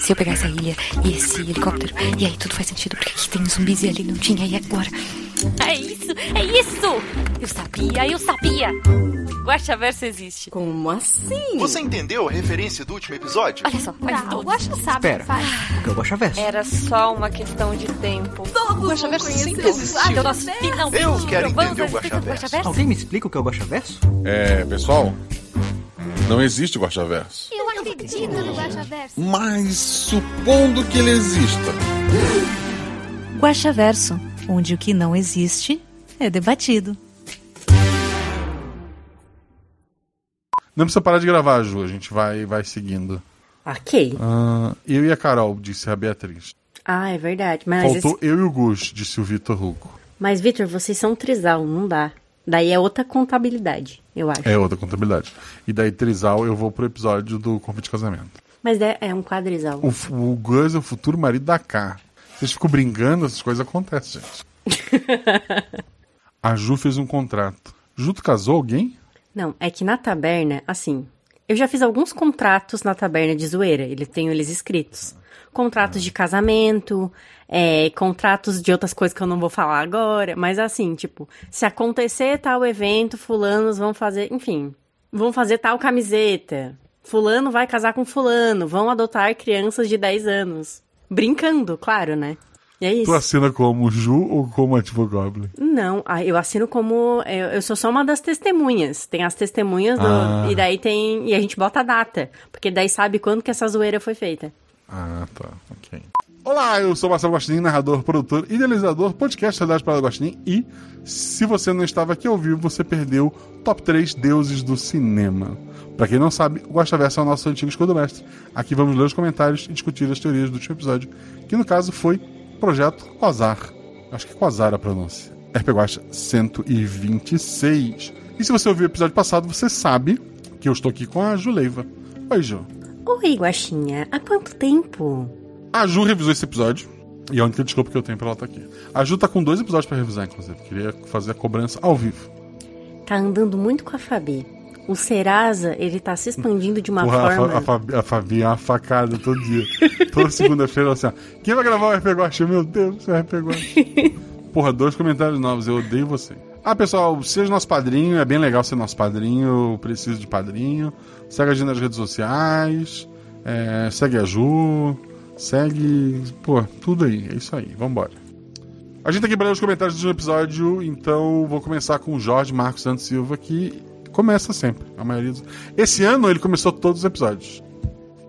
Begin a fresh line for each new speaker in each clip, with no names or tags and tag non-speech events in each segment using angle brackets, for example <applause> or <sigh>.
Se eu pegar essa ilha e esse helicóptero, e aí tudo faz sentido, porque aqui tem zumbis e ali não tinha, e agora? É isso, é isso! Eu sabia, eu sabia! Guaxaverso existe.
Como assim?
Você entendeu a referência do último episódio?
Olha só, faz
Não,
tudo.
o Guaxa sabe
Espera.
o que.
O é o Guaxaverso?
Era só uma questão de tempo.
Todos
Guaxaverso
vão
sempre
conhecer o
existiu.
Nós finalmente
Eu quero entender o Guaxaverso.
Alguém me explica o que é o Guaxaverso?
É, pessoal, não existe Guaxaverso.
Eu acredito no Guaxaverso.
Mas supondo que ele exista,
Guaxaverso, onde o que não existe é debatido.
Não precisa parar de gravar, Ju. A gente vai, vai seguindo.
Ok.
Ah, eu e a Carol, disse a Beatriz.
Ah, é verdade. Mas,
Faltou eu e o Gus, disse o Vitor Hugo.
mas Vitor, vocês são trisal, não dá. Daí é outra contabilidade, eu acho.
É outra contabilidade. E daí, Trisal, eu vou pro episódio do convite de casamento.
Mas é, é um quadrisal.
O, o Gus é o futuro marido da K. Vocês ficam brincando, essas coisas acontecem, gente. <laughs> a Ju fez um contrato. Ju, tu casou alguém?
Não, é que na taberna, assim, eu já fiz alguns contratos na taberna de zoeira, eles tenho eles escritos. Contratos de casamento, é, contratos de outras coisas que eu não vou falar agora, mas assim, tipo, se acontecer tal evento, fulanos vão fazer, enfim, vão fazer tal camiseta. Fulano vai casar com fulano, vão adotar crianças de 10 anos. Brincando, claro, né? É isso.
Tu assina como Ju ou como Advogoblin?
Não, ah, eu assino como. Eu, eu sou só uma das testemunhas. Tem as testemunhas do.
Ah.
E daí tem. E a gente bota a data. Porque daí sabe quando que essa zoeira foi feita.
Ah, tá. Ok. Olá, eu sou Marcelo Guaxinim, narrador, produtor, idealizador, podcast Realidade para Guaxinim. E se você não estava aqui ao vivo, você perdeu Top 3 Deuses do Cinema. Pra quem não sabe, o Guaxaverso é o nosso antigo escudo mestre. Aqui vamos ler os comentários e discutir as teorias do último episódio, que no caso foi Projeto Quasar. Acho que é Quasar a pronúncia. RP Guaxa 126. E se você ouviu o episódio passado, você sabe que eu estou aqui com a Juleiva. Oi, Ju.
Oi, Guaxinha, há quanto tempo?
A Ju revisou esse episódio. E é a única desculpa que eu tenho pra ela estar aqui. A Ju tá com dois episódios pra revisar, inclusive. Queria fazer a cobrança ao vivo.
Tá andando muito com a Fabi. O Serasa, ele tá se expandindo de uma
Porra,
forma.
A, Fabi, a Fabi é uma facada todo dia. Toda segunda-feira, ela assim, ó, quem vai gravar o RP Guacha? Meu Deus, o RP Guacha. <laughs> Porra, dois comentários novos. Eu odeio você. Ah, pessoal, seja nosso padrinho. É bem legal ser nosso padrinho. Eu preciso de padrinho. Segue a gente nas redes sociais. é, segue a Ju. Segue. Pô, tudo aí. É isso aí. Vambora. A gente tá aqui para ler os comentários do episódio, então vou começar com o Jorge Marcos Santos Silva, que começa sempre. A maioria dos... Esse ano ele começou todos os episódios.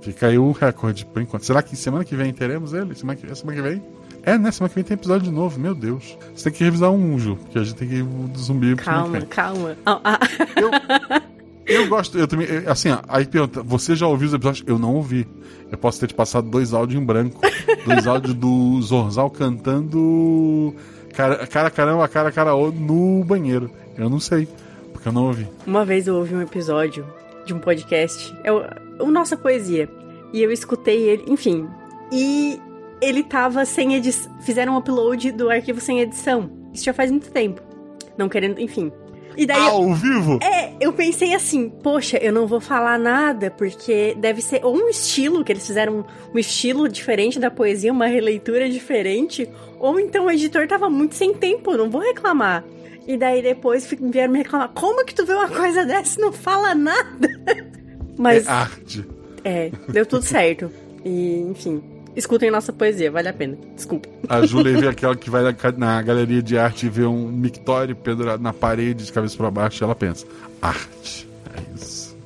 Fica aí o recorde por enquanto. Será que semana que vem teremos ele? Semana que, semana que vem? É, né? Semana que vem tem episódio de novo, meu Deus. Você tem que revisar um, Ju, porque a gente tem que ir do zumbi
Calma, calma. Ah, ah. <laughs>
Eu gosto, eu também. eu- Assim, aí pergunta, você já ouviu os episódios? Eu não ouvi. Eu posso ter te passado dois áudios em branco. dois áudios do Zorzal cantando. Cara, cara caramba, cara caraô no banheiro. Eu não sei, porque eu não ouvi.
Uma vez eu ouvi um episódio de um podcast, é o, o Nossa Poesia, e eu escutei ele, enfim, e ele tava sem edição, fizeram um upload do arquivo sem edição. Isso já faz muito tempo. Não querendo, enfim. E daí eu-
Ao vivo?
é, eu pensei assim, poxa, eu não vou falar nada, porque deve ser ou um estilo, que eles fizeram um estilo diferente da poesia, uma releitura diferente, ou então o editor tava muito sem tempo, não vou reclamar. E daí depois vieram me reclamar, como que tu vê uma coisa dessa e não fala nada? <laughs> Mas,
É arte.
é, deu tudo certo. E, enfim, escutem nossa poesia, vale a pena. Desculpa.
A Júlia vê aquela que vai na, na galeria de arte e vê um mictório pendurado na parede de cabeça pra baixo e ela pensa: arte. É isso.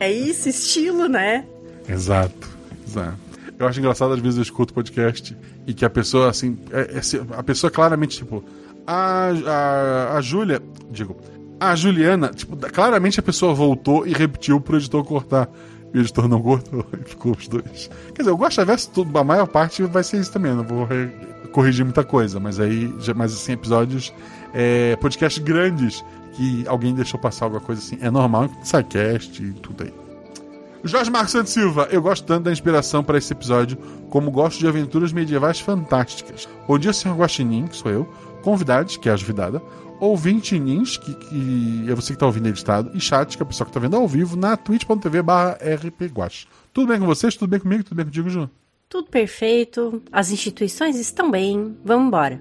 É isso, estilo, né?
Exato, exato. Eu acho engraçado, às vezes eu escuto podcast e que a pessoa, assim, é- é a pessoa claramente, tipo, a, a, a Júlia, digo, a Juliana, tipo, claramente a pessoa voltou e repetiu pro editor cortar. E o editor não cortou, <laughs> e ficou os dois. Quer dizer, gosto de tudo, a maior parte vai ser isso também, não vou corrigir muita coisa, mas aí, mas assim, episódios, é, podcasts grandes que alguém deixou passar alguma coisa assim, é normal, sidecast e tudo aí. Jorge Marcos Santos Silva, eu gosto tanto da inspiração para esse episódio, como gosto de aventuras medievais fantásticas. Bom dia, senhor Guaxinim, que sou eu, convidados, que é a Juvidada, ouvintinins, que, que é você que tá ouvindo editado, e chat, que é a pessoa que tá vendo ao vivo, na twitch.tv barra rpguache. Tudo bem com vocês? Tudo bem comigo? Tudo bem contigo, Ju?
Tudo perfeito, as instituições estão bem, vamos embora.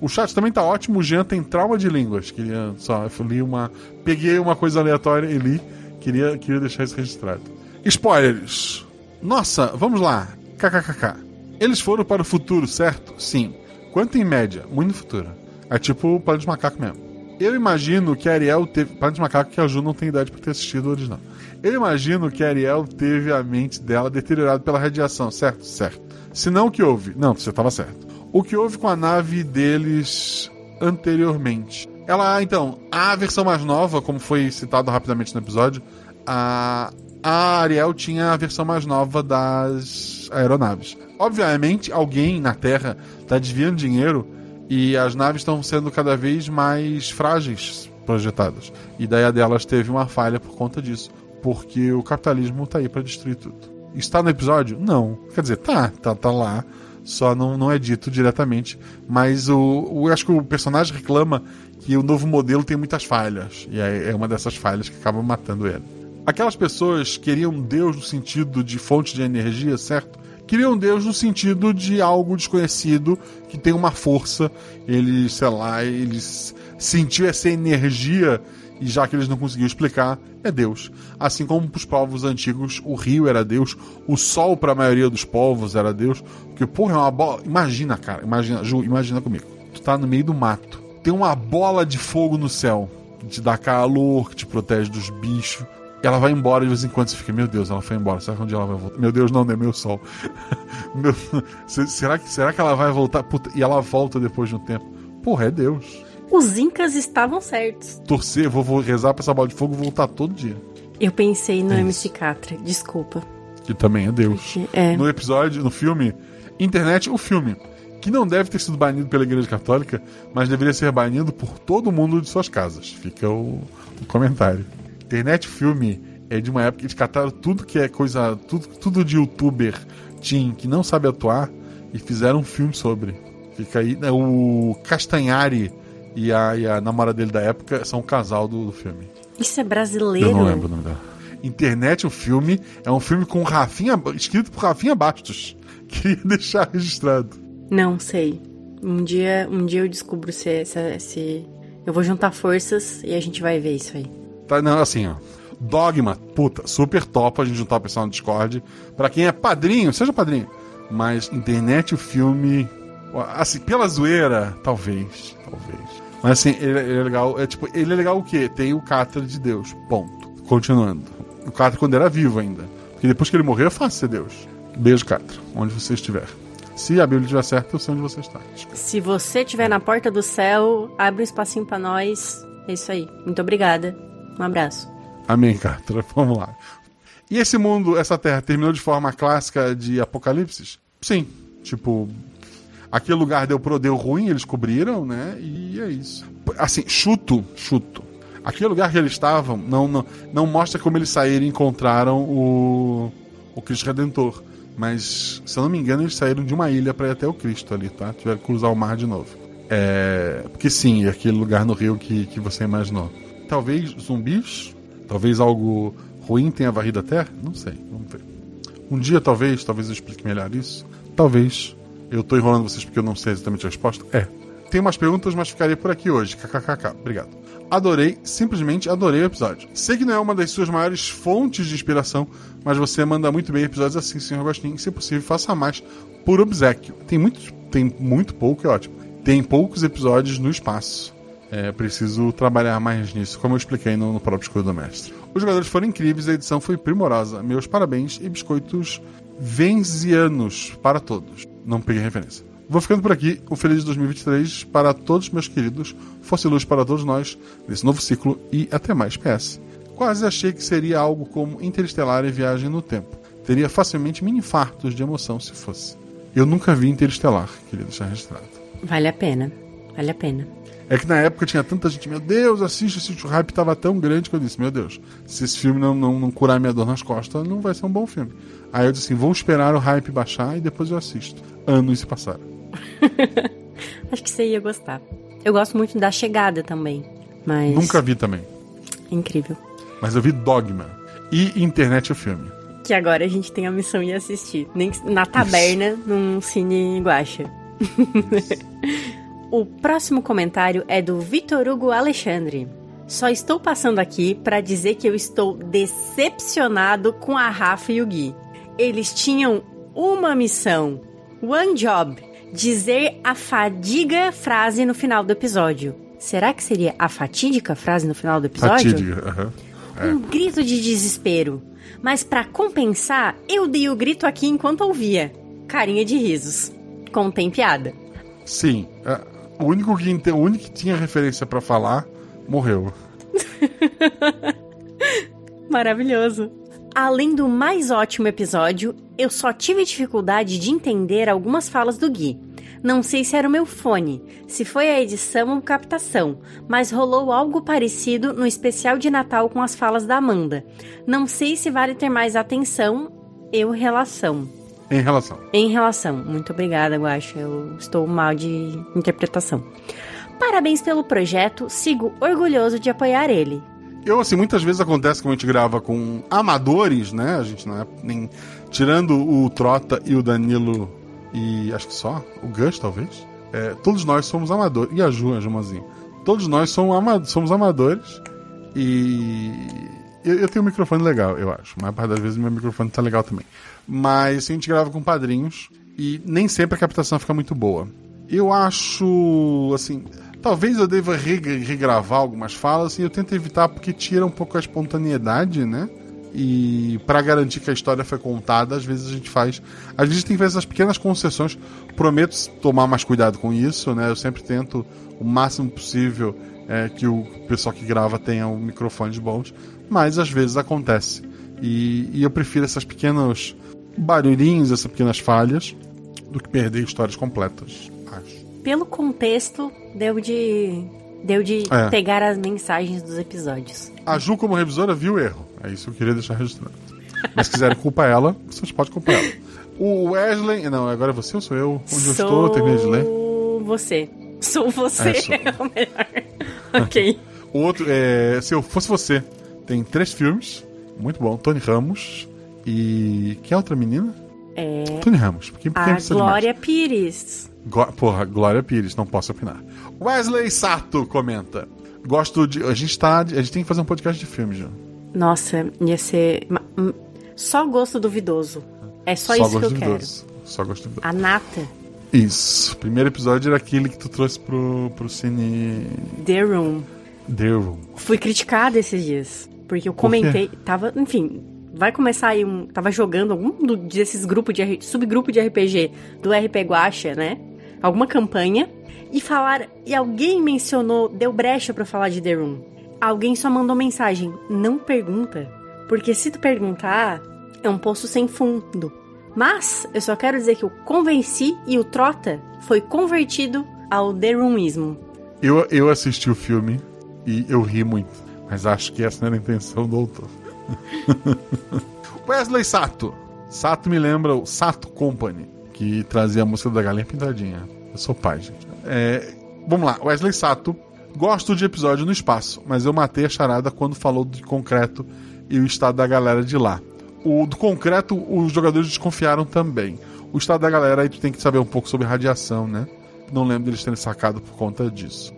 O chat também tá ótimo, o Jean tem trauma de línguas. Queria só, eu li uma. Peguei uma coisa aleatória e li. Queria, queria deixar isso registrado. Spoilers! Nossa, vamos lá. KKKK. Eles foram para o futuro, certo? Sim. Quanto em média? Muito no futuro. É tipo o Plano de Macaco mesmo. Eu imagino que Ariel teve. Plano de Macaco que a Ju não tem idade para ter assistido o original. Eu imagino que Ariel teve a mente dela deteriorada pela radiação, certo? Certo. Se não, o que houve? Não, você estava certo. O que houve com a nave deles anteriormente? Ela, então, a versão mais nova, como foi citado rapidamente no episódio, a, a Ariel tinha a versão mais nova das aeronaves. Obviamente, alguém na Terra está desviando dinheiro e as naves estão sendo cada vez mais frágeis projetadas. E daí a delas teve uma falha por conta disso, porque o capitalismo está aí para destruir tudo. Está no episódio? Não. Quer dizer, tá, tá, tá lá, só não, não é dito diretamente. Mas o, o, acho que o personagem reclama que o novo modelo tem muitas falhas. E é, é uma dessas falhas que acaba matando ele. Aquelas pessoas queriam Deus no sentido de fonte de energia, certo? Queriam Deus no sentido de algo desconhecido que tem uma força. Eles, sei lá, eles sentiu essa energia e já que eles não conseguiam explicar, é Deus. Assim como para os povos antigos, o rio era Deus, o sol para a maioria dos povos era Deus. Porque, porra, é uma bola. Imagina, cara, imagina, Ju, imagina comigo. Tu tá no meio do mato, tem uma bola de fogo no céu, que te dá calor, que te protege dos bichos. Ela vai embora de vez em quando você fica, meu Deus, ela foi embora. Será que um dia ela vai voltar? Meu Deus, não, não é meu sol. <laughs> meu... será, que, será que ela vai voltar? Puta, e ela volta depois de um tempo. Porra, é Deus.
Os incas estavam certos.
Torcer, vou, vou rezar pra essa bola de fogo voltar todo dia.
Eu pensei no é MC Catra, desculpa.
Que também é Deus.
É.
No episódio, no filme, internet, o filme, que não deve ter sido banido pela Igreja Católica, mas deveria ser banido por todo mundo de suas casas. Fica o, o comentário. Internet filme é de uma época que eles cataram tudo que é coisa. Tudo, tudo de youtuber teen que não sabe atuar e fizeram um filme sobre. Fica aí. Né, o Castanhari e a, e a namorada dele da época são o casal do, do filme.
Isso é brasileiro?
Eu não lembro o nome dela. Internet, o filme, é um filme com Rafinha, escrito por Rafinha Bastos. <laughs> Queria deixar registrado.
Não sei. Um dia, um dia eu descubro se, se, se. Eu vou juntar forças e a gente vai ver isso aí.
Tá, não, assim, ó. Dogma, puta, super top a gente juntar o pessoal no Discord. Pra quem é padrinho, seja padrinho. Mas internet, o filme. Assim, pela zoeira, talvez. Talvez. Mas assim, ele, ele, é legal. É tipo, ele é legal o quê? Tem o Catra de Deus. Ponto. Continuando. O Catra quando era vivo ainda. Porque depois que ele morreu é fácil ser Deus. Beijo, Catra, onde você estiver. Se a Bíblia estiver certa, eu sei onde você está.
Se você estiver na porta do céu, abre um espacinho para nós. É isso aí. Muito obrigada. Um abraço.
Amém, Catra. <laughs> Vamos lá. E esse mundo, essa terra, terminou de forma clássica de Apocalipse? Sim. Tipo, aquele lugar deu, deu ruim, eles cobriram, né? E é isso. Assim, chuto, chuto. Aquele lugar que eles estavam não, não, não mostra como eles saíram e encontraram o, o Cristo Redentor. Mas, se eu não me engano, eles saíram de uma ilha para ir até o Cristo ali, tá? Tiveram que cruzar o mar de novo. É, porque sim, é aquele lugar no rio que, que você imaginou. Talvez zumbis? Talvez algo ruim tenha varrido a Terra? Não sei, vamos ver. Um dia, talvez, talvez eu explique melhor isso. Talvez. Eu tô enrolando vocês porque eu não sei exatamente a resposta? É. Tem umas perguntas, mas ficaria por aqui hoje. KKKK. Obrigado. Adorei, simplesmente adorei o episódio. Sei que não é uma das suas maiores fontes de inspiração, mas você manda muito bem episódios assim, senhor Agostinho. Se possível, faça mais por obsequio. Tem muito, tem muito pouco, é ótimo. Tem poucos episódios no espaço. É, preciso trabalhar mais nisso, como eu expliquei no, no próprio Escudo do Mestre. Os jogadores foram incríveis, a edição foi primorosa. Meus parabéns e biscoitos venzianos para todos. Não peguei referência. Vou ficando por aqui. Um feliz 2023 para todos meus queridos. Fosse luz para todos nós nesse novo ciclo e até mais. PS. Quase achei que seria algo como Interestelar e Viagem no Tempo. Teria facilmente mini infartos de emoção se fosse. Eu nunca vi Interestelar, queria deixar registrado.
Vale a pena. Vale a pena.
É que na época tinha tanta gente, meu Deus, assiste, assiste. O hype tava tão grande que eu disse, meu Deus, se esse filme não, não, não curar minha dor nas costas, não vai ser um bom filme. Aí eu disse assim, vou esperar o hype baixar e depois eu assisto. Anos se passaram. <laughs>
Acho que você ia gostar. Eu gosto muito da chegada também. Mas.
Nunca vi também.
Incrível.
Mas eu vi Dogma. E Internet o Filme.
Que agora a gente tem a missão de assistir. Nem na taberna, num cine guacha. <laughs> o próximo comentário é do Vitor Hugo Alexandre. Só estou passando aqui para dizer que eu estou decepcionado com a Rafa e o Gui. Eles tinham uma missão, one job, dizer a fadiga frase no final do episódio. Será que seria a fatídica frase no final do episódio?
Fatídica. aham.
Um grito de desespero. Mas pra compensar, eu dei o grito aqui enquanto ouvia. Carinha de risos. Contém piada.
Sim. O, único que, o único que tinha referência pra falar morreu. <laughs>
Maravilhoso. Além do mais ótimo episódio, eu só tive dificuldade de entender algumas falas do Gui. Não sei se era o meu fone, se foi a edição ou captação, mas rolou algo parecido no especial de Natal com as falas da Amanda. Não sei se vale ter mais atenção, eu relação.
Em relação.
Em relação. Muito obrigada, Guaxa. Eu estou mal de interpretação. Parabéns pelo projeto, sigo orgulhoso de apoiar ele.
Eu, assim, muitas vezes acontece que a gente grava com amadores, né? A gente não é nem. Tirando o Trota e o Danilo e acho que só, o Gus, talvez. é, todos nós somos amadores. E a Ju, a Jumazinha. Todos nós somos, ama somos amadores. E. Eu, eu tenho um microfone legal, eu acho. Mas parte das vezes meu microfone tá legal também. Mas a gente grava com padrinhos e nem sempre a captação fica muito boa. Eu acho, assim, talvez eu deva reg- regravar algumas falas, assim, eu tento evitar porque tira um pouco a espontaneidade, né? E para garantir que a história foi contada, às vezes a gente faz, às vezes tem que fazer essas pequenas concessões. Prometo tomar mais cuidado com isso, né? Eu sempre tento o máximo possível é, que o pessoal que grava tenha um microfones bons, mas às vezes acontece. E, e eu prefiro esses pequenos barulhinhos, essas pequenas falhas, do que perder histórias completas, acho.
Pelo contexto, deu de. Deu de
É.
pegar as mensagens dos episódios.
A Ju, como revisora, viu o erro. É isso que eu queria deixar registrado. Mas se quiserem culpar ela, vocês podem culpar ela. O Wesley. Não, agora é você ou sou eu? Onde eu estou, terminei de ler.
Sou você. Sou você.
É, sou.
É o melhor. <laughs> ok.
O outro, é, se eu fosse você, tem três filmes. Muito bom. Tony Ramos. E. Quem é outra menina?
É.
Tony Ramos. Quem, quem
A? Glória Pires.
Go- Porra, Glória Pires, não posso opinar. Wesley Sato comenta. Gosto de. A gente tá. A gente tem que fazer um podcast de filmes, Ju.
Nossa, ia ser. Só gosto duvidoso. É só, isso que eu
gosto
quero.
duvidoso. Só gosto duvidoso.
A nata.
Isso. Primeiro episódio era aquele que tu trouxe pro, pro Cine.
The Room.
The Room.
Fui criticada esses dias. Porque eu
Por
comentei. Tava, enfim, vai começar aí um. Tava jogando algum do- desses grupos de subgrupo de RPG do RP Guacha, né? Alguma campanha. E falar. E alguém mencionou, deu brecha pra falar de The Room. Alguém só mandou mensagem. Não pergunta. Porque se tu perguntar, é um poço sem fundo. Mas eu só quero dizer que eu convenci e o Trota foi convertido ao The Roomismo.
Eu, eu assisti o filme e eu ri muito. Mas acho que essa não era a intenção do autor. <laughs> Wesley Sato. Sato me lembra o Sato Company, que trazia a música da Galinha Pintadinha. Eu sou pai, gente. É, vamos lá, Wesley Sato. Gosto de episódio no espaço, mas eu matei a charada quando falou de concreto e o estado da galera de lá. O do concreto, os jogadores desconfiaram também. O estado da galera aí tu tem que saber um pouco sobre radiação, né? Não lembro deles terem sacado por conta disso.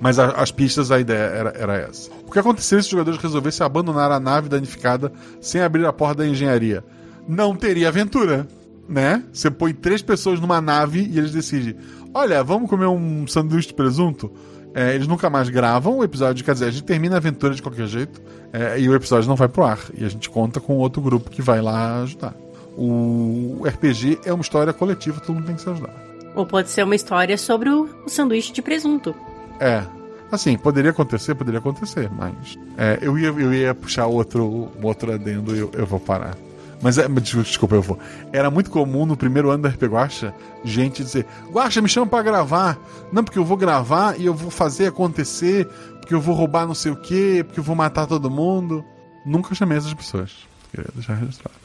Mas a- as pistas, a ideia era, era essa. O que aconteceria se os jogadores resolvessem abandonar a nave danificada sem abrir a porta da engenharia? Não teria aventura, né? Você põe três pessoas numa nave e eles decidem: olha, vamos comer um sanduíche de presunto? É, eles nunca mais gravam o episódio, quer dizer, a gente termina a aventura de qualquer jeito é, e o episódio não vai pro ar. E a gente conta com outro grupo que vai lá ajudar. O RPG é uma história coletiva, todo mundo tem que se ajudar.
Ou pode ser uma história sobre o sanduíche de presunto.
É. Assim, poderia acontecer, poderia acontecer, mas. é, eu, ia, eu ia puxar outro, outro adendo e eu, eu vou parar. Mas é, desculpa, eu vou. Era muito comum no primeiro ano da RP Guacha, gente dizer: Guacha, me chama pra gravar. Não, porque eu vou gravar e eu vou fazer acontecer, porque eu vou roubar não sei o quê, porque eu vou matar todo mundo. Nunca chamei essas pessoas. Queria deixar registrado.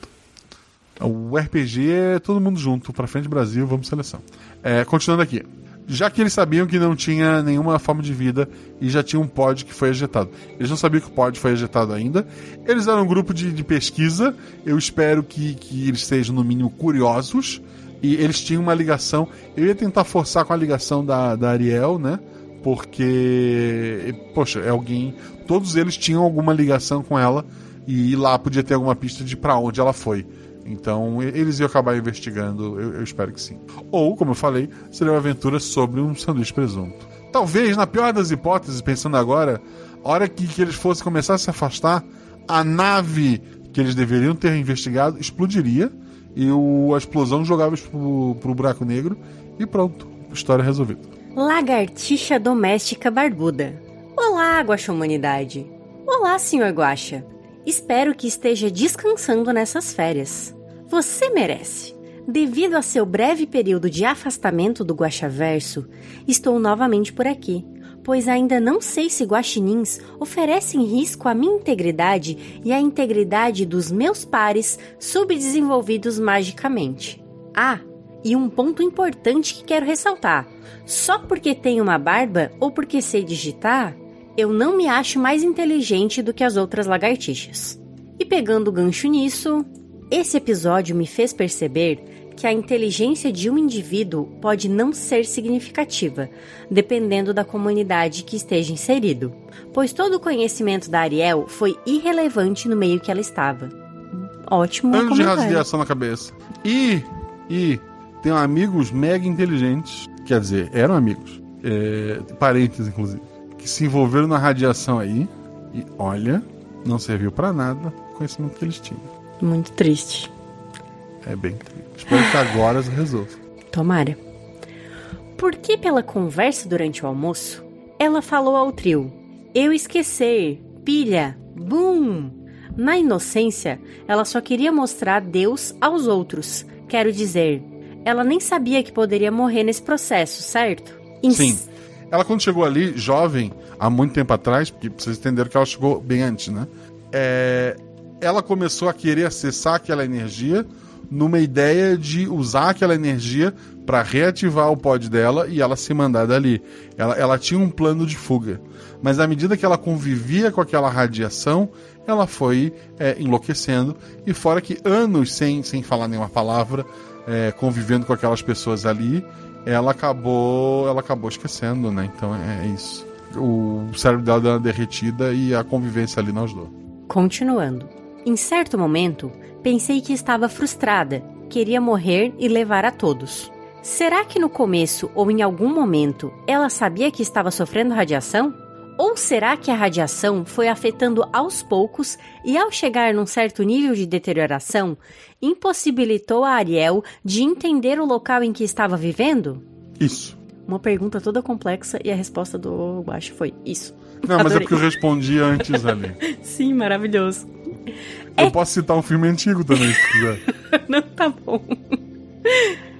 O RPG é todo mundo junto, pra frente Brasil, vamos seleção. É, continuando aqui. Já que eles sabiam que não tinha nenhuma forma de vida e já tinha um pod que foi ejetado. Eles não sabiam que o pod foi ejetado ainda. Eles eram um grupo de, de pesquisa. Eu espero que, que eles sejam, no mínimo, curiosos. E eles tinham uma ligação. Eu ia tentar forçar com a ligação da, da Ariel, né? Porque, poxa, é alguém. Todos eles tinham alguma ligação com ela. E lá podia ter alguma pista de para onde ela foi. Então eles iam acabar investigando, eu, eu, espero que sim. Ou, como eu falei, seria uma aventura sobre um sanduíche presunto. Talvez, na pior das hipóteses, pensando agora, a hora que, que eles fossem começar a se afastar, a nave que eles deveriam ter investigado explodiria e o, a explosão jogava pro, pro buraco negro e pronto, história resolvida.
Lagartixa doméstica barbuda. Olá, Guaxa Humanidade. Olá, senhor Guaxa. Espero que esteja descansando nessas férias. Você merece. Devido a seu breve período de afastamento do Guaxaverso, estou novamente por aqui, pois ainda não sei se guaxinins oferecem risco à minha integridade e à integridade dos meus pares subdesenvolvidos magicamente. Ah, e um ponto importante que quero ressaltar: só porque tenho uma barba ou porque sei digitar, eu não me acho mais inteligente do que as outras lagartixas. E pegando o gancho nisso, esse episódio me fez perceber que a inteligência de um indivíduo pode não ser significativa, dependendo da comunidade que esteja inserido, pois todo o conhecimento da Ariel foi irrelevante no meio que ela estava. Ótimo.
Anos de radiação na cabeça. E, e tem amigos mega inteligentes, quer dizer, eram amigos, é, parentes inclusive que se envolveram na radiação aí e olha, não serviu para nada o conhecimento que eles tinham.
Muito triste.
É bem triste. Espero que agora resolva.
Tomara. Porque pela conversa durante o almoço, ela falou ao trio: Eu esquecer, pilha, bum! Na inocência, ela só queria mostrar Deus aos outros. Quero dizer, ela nem sabia que poderia morrer nesse processo, certo?
Sim. Ela, quando chegou ali, jovem, há muito tempo atrás, porque vocês entenderam que ela chegou bem antes, né? É, ela começou a querer acessar aquela energia numa ideia de usar aquela energia para reativar o pod dela e ela se mandar dali. Ela, ela tinha um plano de fuga. Mas à medida que ela convivia com aquela radiação, ela foi é, enlouquecendo. E fora que anos sem, sem falar nenhuma palavra, é, convivendo com aquelas pessoas ali, ela acabou ela acabou esquecendo, né? Então é, é isso. O cérebro dela deu uma derretida e a convivência ali não ajudou.
Continuando. Em certo momento, pensei que estava frustrada, queria morrer e levar a todos. Será que no começo ou em algum momento ela sabia que estava sofrendo radiação? Ou será que a radiação foi afetando aos poucos e, ao chegar num certo nível de deterioração, impossibilitou a Ariel de entender o local em que estava vivendo?
Isso.
Uma pergunta toda complexa e a resposta do Guacho foi isso.
Não, mas é porque eu respondi antes ali. <laughs>
Sim, maravilhoso.
Eu é... posso citar um filme antigo também, se quiser. <laughs>
Não, tá bom.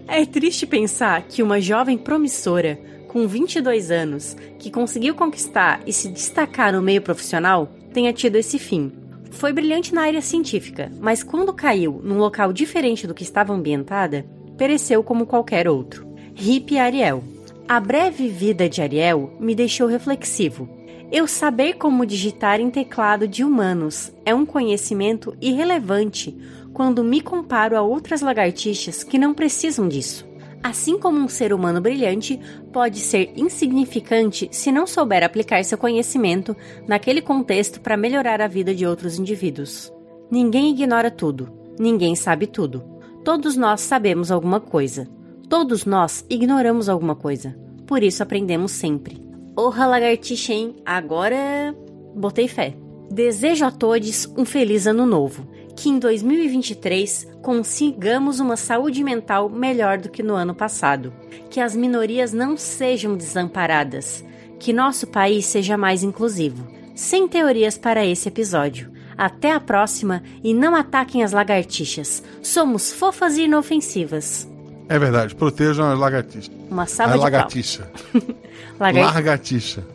É triste pensar que uma jovem promissora com 22 anos, que conseguiu conquistar e se destacar no meio profissional, tenha tido esse fim. Foi brilhante na área científica, mas quando caiu num local diferente do que estava ambientada, pereceu como qualquer outro. Hip Ariel. A breve vida de Ariel me deixou reflexivo. Eu saber como digitar em teclado de humanos é um conhecimento irrelevante quando me comparo a outras lagartixas que não precisam disso. Assim como um ser humano brilhante pode ser insignificante se não souber aplicar seu conhecimento naquele contexto para melhorar a vida de outros indivíduos. Ninguém ignora tudo, ninguém sabe tudo. Todos nós sabemos alguma coisa. Todos nós ignoramos alguma coisa. Por isso aprendemos sempre. Orra lagartixa, hein? Agora botei fé. Desejo a todos um feliz ano novo que em 2023 consigamos uma saúde mental melhor do que no ano passado, que as minorias não sejam desamparadas, que nosso país seja mais inclusivo. Sem teorias para esse episódio. Até a próxima e não ataquem as lagartixas. Somos fofas e inofensivas.
É verdade, protejam as lagartixas.
Uma salva
a
de
lagartixa. <laughs>
Lagar...
Largatixa.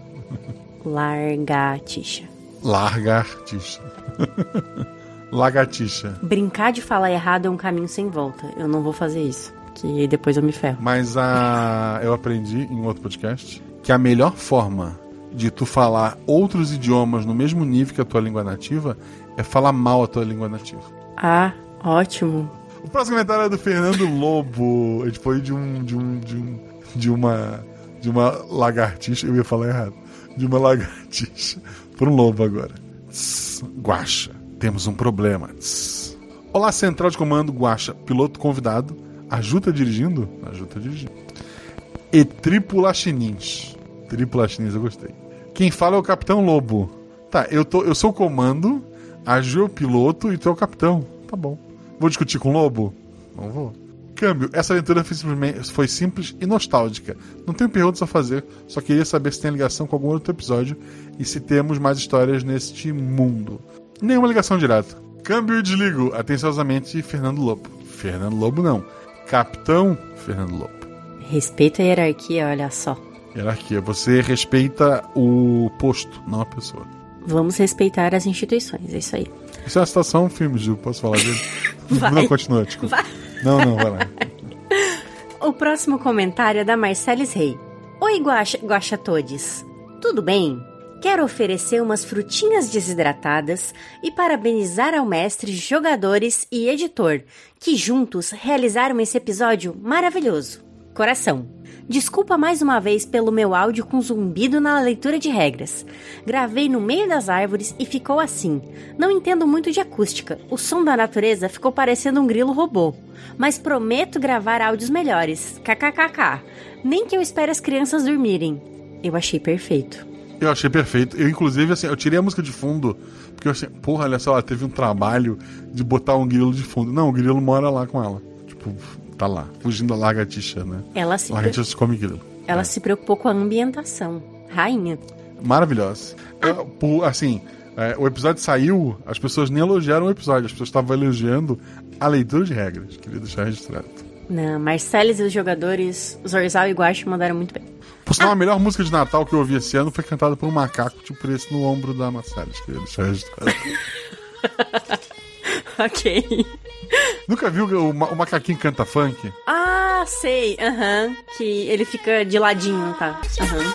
Largatixa.
Largartixa. <laughs> Lagartixa.
Brincar de falar errado é um caminho sem volta. Eu não vou fazer isso. que depois eu me ferro.
Mas a eu aprendi em outro podcast que a melhor forma de tu falar outros idiomas no mesmo nível que a tua língua nativa é falar mal a tua língua nativa.
Ah, ótimo.
O próximo comentário é do Fernando Lobo. Ele foi de um de um de um de uma de uma lagartixa, eu ia falar errado. De uma lagartixa por um lobo agora. Guaxa, temos um problema. Olá, central de comando Guaxa, piloto convidado. Ajuda dirigindo? Ajuda dirigindo. E tripulachinins. Tripulachinins, eu gostei. Quem fala é o Capitão Lobo. Tá, eu, tô, eu sou o comando, a Ju é o piloto e tu é o capitão. Tá bom. Vou discutir com o Lobo? Não vou. Câmbio, essa aventura foi simples e nostálgica. Não tenho perguntas a fazer, só queria saber se tem ligação com algum outro episódio e se temos mais histórias neste mundo. Nenhuma ligação direta. Câmbio e desligo. Atenciosamente, Fernando Lobo. Fernando Lobo não. Capitão Fernando Lobo.
Respeita a hierarquia, olha só.
Hierarquia. Você respeita o posto, não a pessoa.
Vamos respeitar as instituições, é isso aí.
Isso é uma citação, um filme, Ju. Posso falar dele? <laughs>
Vai.
Não, continua, desculpa.
Vai.
Não, não, vai lá. <laughs>
O próximo comentário é da Marcelis Rei. Oi, Guaxa, Guaxa Todes. Tudo bem? Quero oferecer umas frutinhas desidratadas e parabenizar ao mestre, jogadores e editor, que juntos realizaram esse episódio maravilhoso. Coração. Desculpa mais uma vez pelo meu áudio com zumbido na leitura de regras. Gravei no meio das árvores e ficou assim. Não entendo muito de acústica. O som da natureza ficou parecendo um grilo robô. Mas prometo gravar áudios melhores. KKKK. Nem que eu espere as crianças dormirem. Eu achei perfeito.
Eu achei perfeito. Eu, inclusive, assim, eu tirei a música de fundo, porque eu achei, porra, olha só, ela teve um trabalho de botar um grilo de fundo. Não, o grilo mora lá com ela. Tipo, tá lá, fugindo da lagartixa, né?
Ela se,
Lagartixa come grilo.
ela se preocupou com a ambientação. Rainha.
Maravilhosa. Por- assim, é, o episódio saiu, as pessoas nem elogiaram o episódio, as pessoas estavam elogiando a leitura de regras. Queria deixar registrado.
Não, Marceles e os jogadores, Zorzal e Guache mandaram muito bem.
Por sinal, a melhor música de Natal que eu ouvi esse ano foi cantada por um macaco, tipo esse no ombro da. Queria deixar registrado.
ok.
Nunca viu o, ma- o macaquinho canta funk?
Ah, sei. Aham. Que ele fica de ladinho, tá? Aham.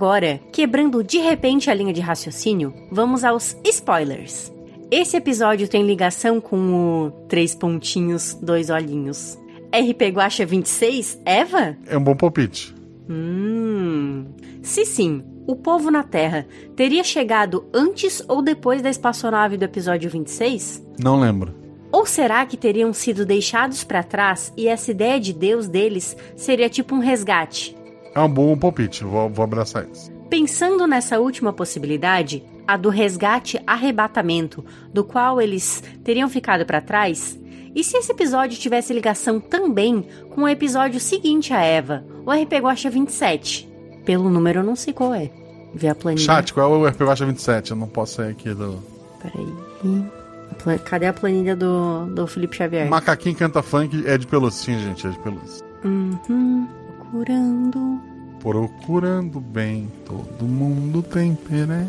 Agora, quebrando de repente a linha de raciocínio, vamos aos spoilers. Esse episódio tem ligação com o Três Pontinhos, Dois Olhinhos. RP Guacha 26, Eva?
É um bom palpite.
Hum. Se sim, o povo na Terra teria chegado antes ou depois da espaçonave do episódio 26?
Não lembro.
Ou será que teriam sido deixados pra trás e essa ideia de Deus deles seria tipo um resgate?
É um bom palpite, vou, vou abraçar isso.
Pensando nessa última possibilidade, a do resgate arrebatamento, do qual eles teriam ficado pra trás, e se esse episódio tivesse ligação também com o episódio seguinte a Eva, o RP Guacha 27? Pelo número eu não sei qual é. Vê a planilha.
Chat, qual é o RP Guacha 27? Eu não posso sair aqui do.
Peraí. Cadê a planilha do, do Felipe Xavier?
Macaquinho canta funk é de pelúcia, sim, gente, é de pelúcia.
Uhum. Procurando.
Procurando bem, todo mundo tem pereba.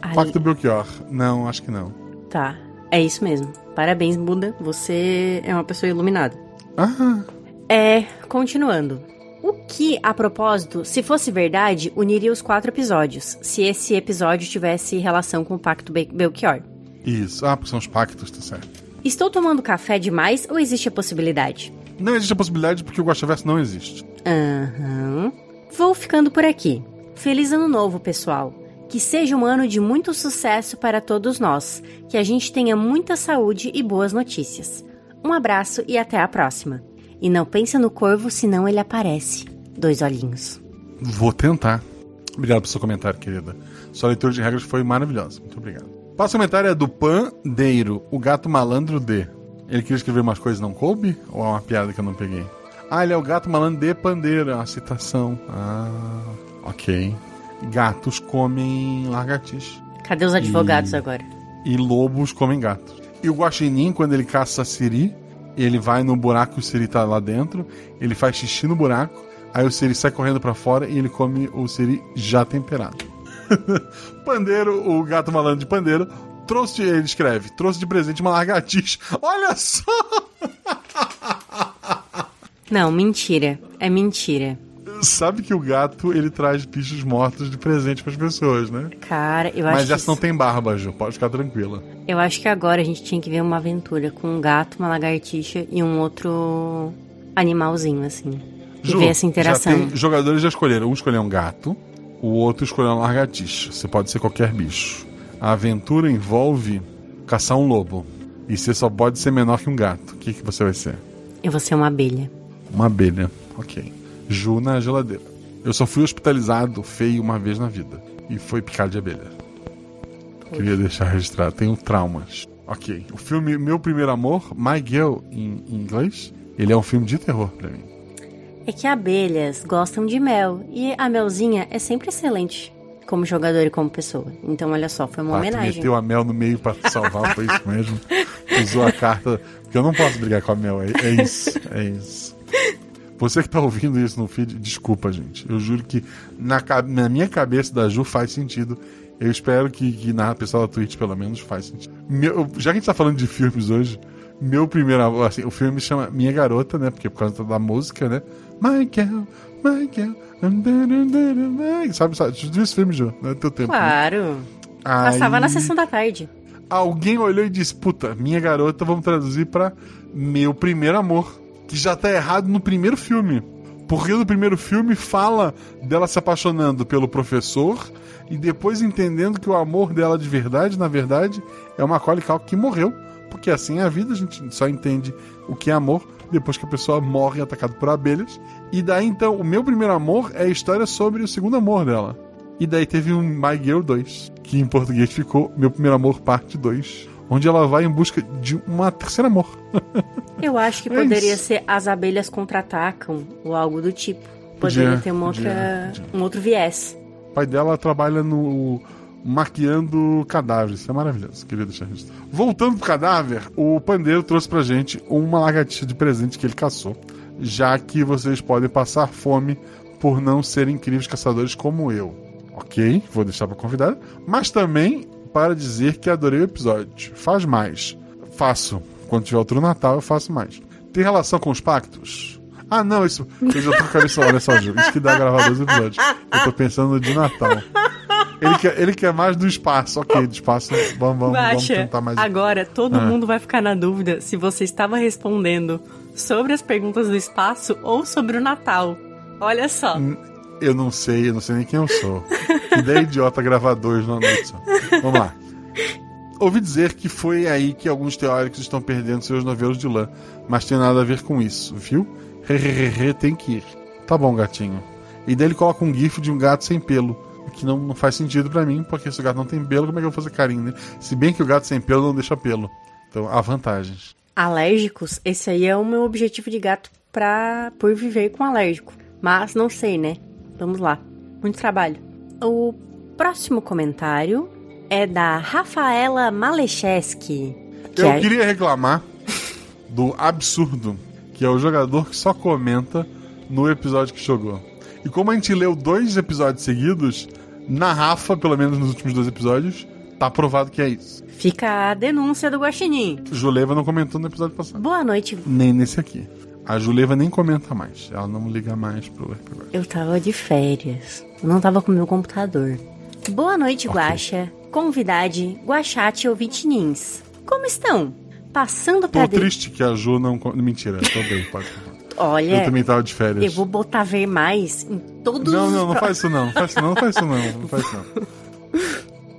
Ali-
Pacto Belchior. Não, acho que não.
Tá. É isso mesmo. Parabéns, Buda. Você é uma pessoa iluminada.
Ah,
É, continuando. O que, a propósito, se fosse verdade, uniria os quatro episódios, se esse episódio tivesse relação com o Pacto Be- Belchior.
isso. Ah, porque são os pactos, tá certo.
Estou tomando café demais ou existe a possibilidade?
Não existe a possibilidade porque o Guaxaverso não existe.
Aham. Vou ficando por aqui. Feliz ano novo, pessoal. Que seja um ano de muito sucesso para todos nós. Que a gente tenha muita saúde e boas notícias. Um abraço e até a próxima. E não pensa no corvo, senão ele aparece. Dois olhinhos.
Vou tentar. Obrigado pelo seu comentário, querida. Sua leitura de regras foi maravilhosa. Muito obrigado. O próximo comentário é do Pandeiro, o gato malandro D. Ele queria escrever umas coisas e não coube? Ou é uma piada que eu não peguei? Ah, ele é o gato malandro de Pandeiro, é uma citação. Ah, ok. Gatos comem lagartixa.
Cadê os advogados agora?
E lobos comem gatos. E o guaxinim, quando ele caça siri, ele vai no buraco que o Siri tá lá dentro, ele faz xixi no buraco, aí o Siri sai correndo pra fora e ele come o Siri já temperado. <laughs> pandeiro, o gato malandro de pandeiro, trouxe, ele escreve, trouxe de presente uma lagartixa. Olha só!
Não, mentira. É mentira.
Sabe que o gato, ele traz bichos mortos de presente pras pessoas, né?
Cara, eu acho
Mas
que.
essa não tem barba, Ju, pode ficar tranquila.
Eu acho que agora a gente tinha que ver uma aventura com um gato, uma lagartixa e um outro animalzinho, assim. E
Ju,
ver essa interação.
Já tem, jogadores já escolheram. Um escolheu um gato, o outro escolheu uma lagartixa. Você pode ser qualquer bicho. A aventura envolve caçar um lobo. E você só pode ser menor que um gato. O que, que você vai ser?
Eu vou ser uma abelha.
Uma abelha. Ok. Ju na geladeira. Eu só fui hospitalizado feio uma vez na vida. E foi picado de abelha. Queria deixar registrado. Tenho traumas. Ok. O filme Meu Primeiro Amor, My Girl em, em inglês, ele é um filme de terror pra mim.
É que abelhas gostam de mel. E a melzinha é sempre excelente. Como jogador e como pessoa. Então, olha só, foi uma
Ah, tu
homenagem.
meteu a Mel no meio pra te salvar, foi isso mesmo? Usou a carta. Porque eu não posso brigar com a Mel, é, é isso, é isso. Você que tá ouvindo isso no feed, desculpa, gente. Eu juro que na, na minha cabeça da Ju faz sentido. Eu espero que, que na pessoa da Twitch, pelo menos, faz sentido. Meu- já que a gente tá falando de filmes hoje, meu primeiro amor, assim, o filme chama Minha Garota, né? Porque por causa da música, né? My Girl. Sabe, sabe? Tu viu esse filme, Ju? Não é teu tempo. né?
Claro. Passava na sessão da tarde.
Alguém olhou e disse: Puta, minha garota, vamos traduzir pra meu primeiro amor. Que já tá errado no primeiro filme. Porque no primeiro filme fala dela se apaixonando pelo professor e depois entendendo que o amor dela de verdade, na verdade, é uma Macaulay Culkin que morreu. Porque assim é a vida, a gente só entende o que é amor depois que a pessoa morre atacada por abelhas. E daí então, o meu primeiro amor é a história sobre o segundo amor dela. E daí teve um My Girl 2, que em português ficou Meu Primeiro Amor Parte 2, onde ela vai em busca de uma terceira amor. <laughs>
Eu acho que
É
poderia
isso.
ser As Abelhas Contra-Atacam ou algo do tipo. Poderia
Podia,
ter uma outra,
podia.
um outro viés.
O pai dela trabalha no maquiando cadáveres. Isso é maravilhoso, queria deixar isso. Voltando pro cadáver, o pandeiro trouxe pra gente uma lagartixa de presente que ele caçou, já que vocês podem passar fome por não serem incríveis caçadores como eu. Ok, vou deixar pra convidar. Mas também para dizer que adorei o episódio. Faz mais. Faço. Quando tiver outro Natal, eu faço mais. Tem relação com os pactos? Ah, não, isso. Eu já tô com a cabeça. Olha só, Ju. Isso que dá gravar dois episódios. Eu tô pensando de Natal. Ele quer, ele quer mais do espaço. Ok, do espaço. Vamos, vamos, vamos
Guaxa,
tentar mais.
agora todo
Ah.
mundo vai ficar na dúvida se você estava respondendo sobre as perguntas do espaço ou sobre o Natal. Olha só.
Eu não sei, eu não sei nem quem eu sou. Que ideia idiota gravar dois na noite. Vamos lá. Ouvi dizer que foi aí que alguns teóricos estão perdendo seus novelos de lã, mas tem nada a ver com isso, viu? Tem que ir. Tá bom, gatinho. E daí ele coloca um gif de um gato sem pelo, o que não, não faz sentido pra mim, porque se o gato não tem pelo, como é que eu vou fazer carinho nele? Se bem que o gato sem pelo não deixa pelo. Então, há vantagens.
Alérgicos, esse aí é o meu objetivo de gato pra, por viver com alérgico. Mas não sei, né? Vamos lá. Muito trabalho. O próximo comentário é da Rafaela Malecheski. que
Eu
é-
queria reclamar do absurdo que é o jogador que só comenta no episódio que jogou. E como a gente leu dois episódios seguidos, na Rafa, pelo menos nos últimos dois episódios, tá provado que é isso.
Fica a denúncia do Guaxinim.
Juleva não comentou no episódio passado.
Boa noite.
Nem nesse aqui. A Juleva nem comenta mais. Ela não liga mais pro RPG.
Eu tava de férias. Eu não tava com meu computador. Boa noite, Guaxa. Convidade, Guaxate ou Vitinins. Como estão? Passando pra...
Tô
de-
triste que a Ju não. Mentira, tô bem, pode.
Olha,
Eu também tava de férias.
eu vou botar ver mais em todos
Não,
os
não, não faz isso não. Não faz isso não, não faz isso não. Não faz isso não.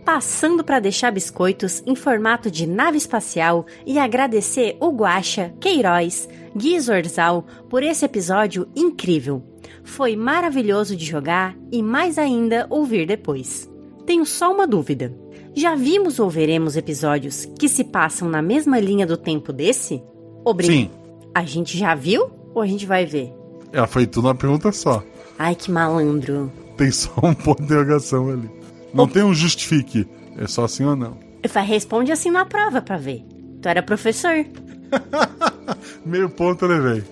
Passando para deixar biscoitos em formato de nave espacial e agradecer o Guaxa, Queiroz, Gui Zorzal por esse episódio incrível. Foi maravilhoso de jogar e mais ainda ouvir depois. Tenho só uma dúvida. Já vimos ou veremos episódios que se passam na mesma linha do tempo desse? Obrigado.
Sim.
A gente já viu ou a gente vai ver?
Ela foi tudo uma pergunta só.
Ai, que malandro.
Tem só um ponto de interrogação ali. Não tem um justifique. É só sim ou não.
Responde assim na prova pra ver. Tu era professor. <laughs>
Meio ponto eu levei.